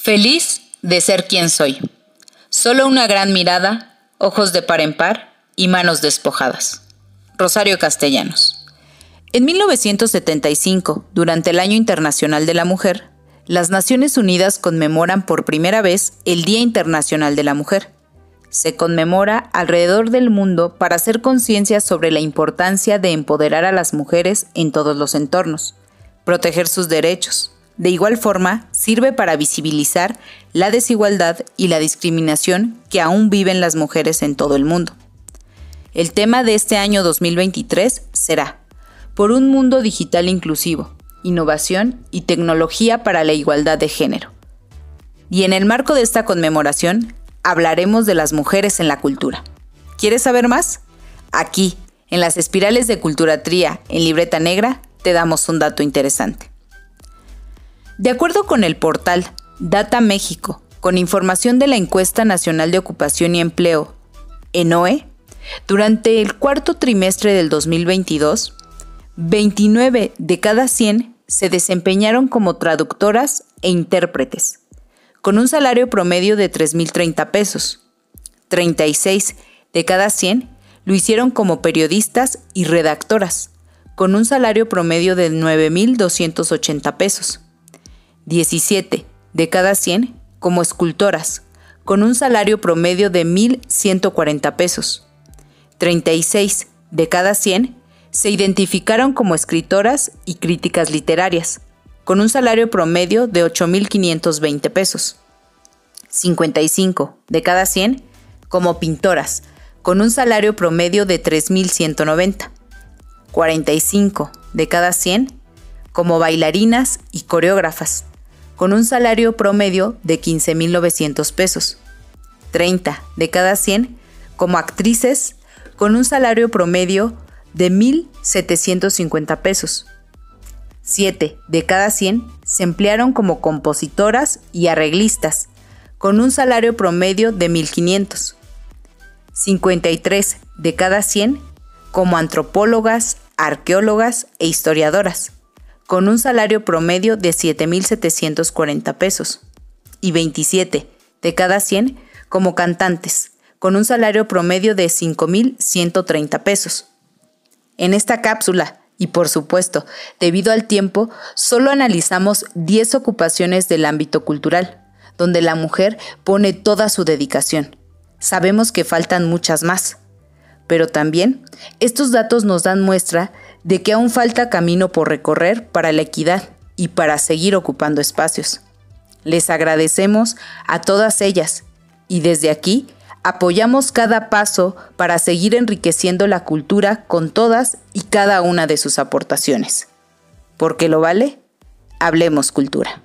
Feliz de ser quien soy. Solo una gran mirada, ojos de par en par y manos despojadas. Rosario Castellanos. En 1975, durante el Año Internacional de la Mujer, las Naciones Unidas conmemoran por primera vez el Día Internacional de la Mujer. Se conmemora alrededor del mundo para hacer conciencia sobre la importancia de empoderar a las mujeres en todos los entornos, proteger sus derechos, de igual forma, sirve para visibilizar la desigualdad y la discriminación que aún viven las mujeres en todo el mundo. El tema de este año 2023 será Por un mundo digital inclusivo, innovación y tecnología para la igualdad de género. Y en el marco de esta conmemoración, hablaremos de las mujeres en la cultura. ¿Quieres saber más? Aquí, en las espirales de Culturatría en Libreta Negra, te damos un dato interesante. De acuerdo con el portal Data México, con información de la Encuesta Nacional de Ocupación y Empleo, ENOE, durante el cuarto trimestre del 2022, 29 de cada 100 se desempeñaron como traductoras e intérpretes, con un salario promedio de 3.030 pesos. 36 de cada 100 lo hicieron como periodistas y redactoras, con un salario promedio de 9.280 pesos. 17 de cada 100 como escultoras, con un salario promedio de 1.140 pesos. 36 de cada 100 se identificaron como escritoras y críticas literarias, con un salario promedio de 8.520 pesos. 55 de cada 100 como pintoras, con un salario promedio de 3.190. 45 de cada 100 como bailarinas y coreógrafas, con un salario promedio de 15.900 pesos. 30 de cada 100 como actrices con un salario promedio de 1.750 pesos. 7 de cada 100 se emplearon como compositoras y arreglistas, con un salario promedio de 1.500. 53 de cada 100 como antropólogas, arqueólogas e historiadoras, con un salario promedio de 7.740 pesos y 27 de cada 100 como cantantes, con un salario promedio de 5.130 pesos. En esta cápsula, y por supuesto, debido al tiempo, solo analizamos 10 ocupaciones del ámbito cultural, donde la mujer pone toda su dedicación. Sabemos que faltan muchas más, pero también estos datos nos dan muestra de que aún falta camino por recorrer para la equidad y para seguir ocupando espacios. Les agradecemos a todas ellas y desde aquí apoyamos cada paso para seguir enriqueciendo la cultura con todas y cada una de sus aportaciones. Porque lo vale, hablemos cultura.